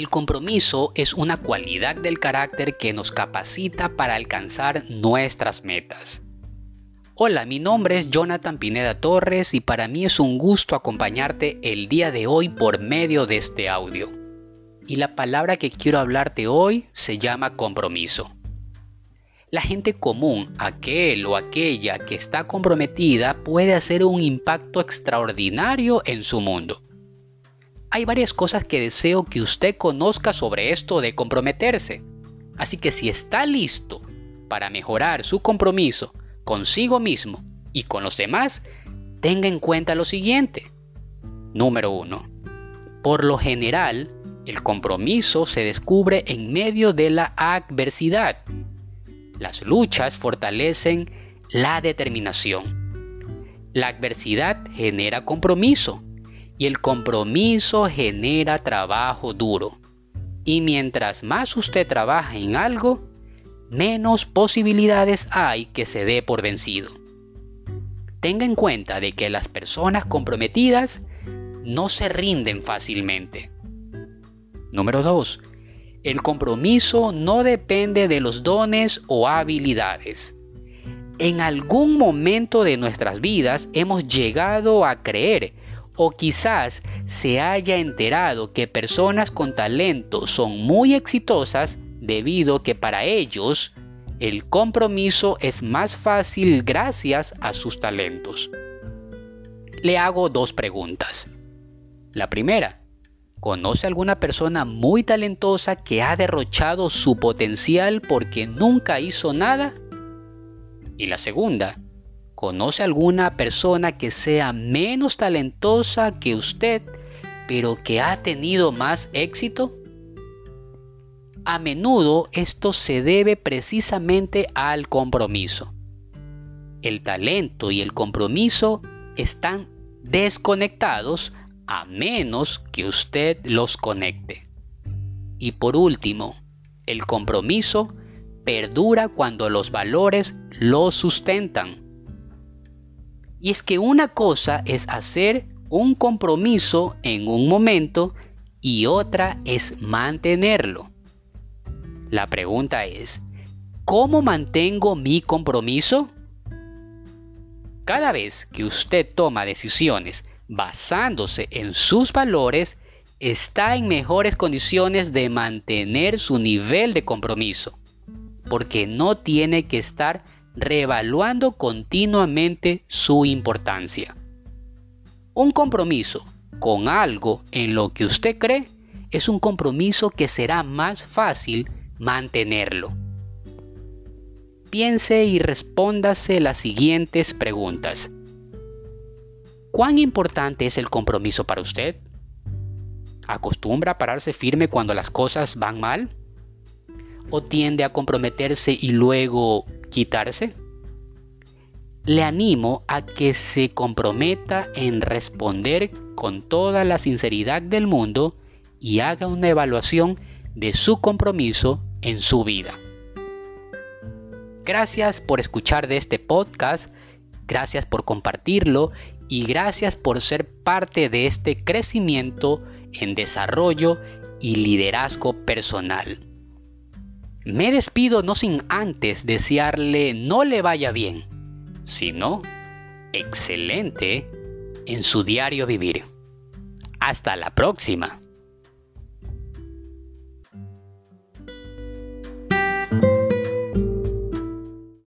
El compromiso es una cualidad del carácter que nos capacita para alcanzar nuestras metas. Hola, mi nombre es Jonathan Pineda Torres y para mí es un gusto acompañarte el día de hoy por medio de este audio. Y la palabra que quiero hablarte hoy se llama compromiso. La gente común, aquel o aquella que está comprometida, puede hacer un impacto extraordinario en su mundo. Hay varias cosas que deseo que usted conozca sobre esto de comprometerse. Así que si está listo para mejorar su compromiso consigo mismo y con los demás, tenga en cuenta lo siguiente. Número 1. Por lo general, el compromiso se descubre en medio de la adversidad. Las luchas fortalecen la determinación. La adversidad genera compromiso y el compromiso genera trabajo duro. Y mientras más usted trabaja en algo, menos posibilidades hay que se dé por vencido. Tenga en cuenta de que las personas comprometidas no se rinden fácilmente. Número 2. El compromiso no depende de los dones o habilidades. En algún momento de nuestras vidas hemos llegado a creer o quizás se haya enterado que personas con talento son muy exitosas debido que para ellos el compromiso es más fácil gracias a sus talentos. Le hago dos preguntas. La primera, ¿conoce alguna persona muy talentosa que ha derrochado su potencial porque nunca hizo nada? Y la segunda, ¿Conoce alguna persona que sea menos talentosa que usted, pero que ha tenido más éxito? A menudo esto se debe precisamente al compromiso. El talento y el compromiso están desconectados a menos que usted los conecte. Y por último, el compromiso perdura cuando los valores lo sustentan. Y es que una cosa es hacer un compromiso en un momento y otra es mantenerlo. La pregunta es, ¿cómo mantengo mi compromiso? Cada vez que usted toma decisiones basándose en sus valores, está en mejores condiciones de mantener su nivel de compromiso, porque no tiene que estar reevaluando continuamente su importancia. Un compromiso con algo en lo que usted cree es un compromiso que será más fácil mantenerlo. Piense y respóndase las siguientes preguntas. ¿Cuán importante es el compromiso para usted? ¿Acostumbra a pararse firme cuando las cosas van mal? ¿O tiende a comprometerse y luego quitarse? Le animo a que se comprometa en responder con toda la sinceridad del mundo y haga una evaluación de su compromiso en su vida. Gracias por escuchar de este podcast, gracias por compartirlo y gracias por ser parte de este crecimiento en desarrollo y liderazgo personal. Me despido no sin antes desearle no le vaya bien, sino excelente en su diario vivir. Hasta la próxima.